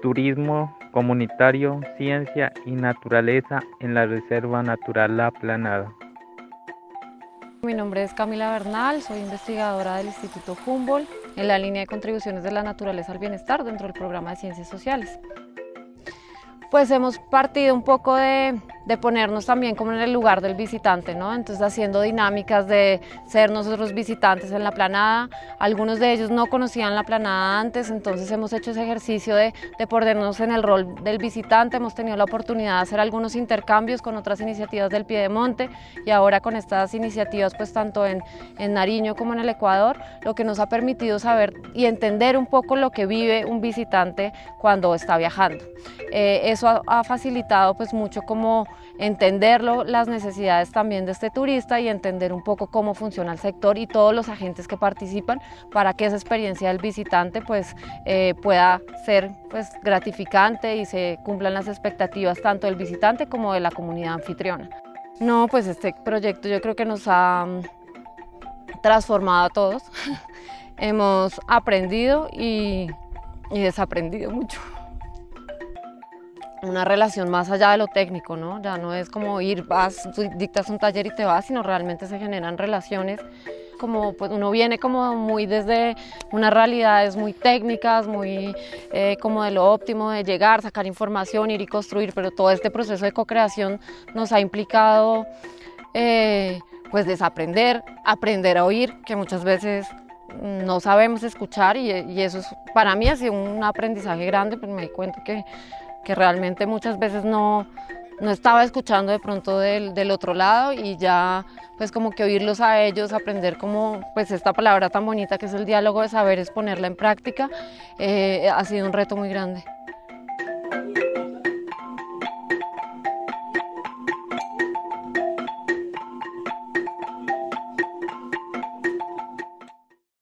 turismo comunitario, ciencia y naturaleza en la Reserva Natural La Planada. Mi nombre es Camila Bernal, soy investigadora del Instituto Humboldt en la línea de contribuciones de la naturaleza al bienestar dentro del programa de ciencias sociales. Pues hemos partido un poco de, de ponernos también como en el lugar del visitante, ¿no? Entonces haciendo dinámicas de ser nosotros visitantes en la planada. Algunos de ellos no conocían la planada antes, entonces hemos hecho ese ejercicio de, de ponernos en el rol del visitante. Hemos tenido la oportunidad de hacer algunos intercambios con otras iniciativas del Piedemonte y ahora con estas iniciativas, pues tanto en, en Nariño como en el Ecuador, lo que nos ha permitido saber y entender un poco lo que vive un visitante cuando está viajando. Eh, eso ha, ha facilitado pues mucho como entenderlo, las necesidades también de este turista y entender un poco cómo funciona el sector y todos los agentes que participan para que esa experiencia del visitante pues eh, pueda ser pues gratificante y se cumplan las expectativas tanto del visitante como de la comunidad anfitriona. No, pues este proyecto yo creo que nos ha mm, transformado a todos. Hemos aprendido y, y desaprendido mucho una relación más allá de lo técnico, ¿no? Ya no es como ir, vas, dictas un taller y te vas, sino realmente se generan relaciones como pues uno viene como muy desde unas realidades muy técnicas, muy eh, como de lo óptimo de llegar, sacar información, ir y construir, pero todo este proceso de co-creación nos ha implicado eh, pues desaprender, aprender a oír, que muchas veces no sabemos escuchar y, y eso es, para mí ha sido un aprendizaje grande, pues me di cuenta que que realmente muchas veces no, no estaba escuchando de pronto del, del, otro lado y ya pues como que oírlos a ellos, aprender como pues esta palabra tan bonita que es el diálogo de saberes, ponerla en práctica, eh, ha sido un reto muy grande.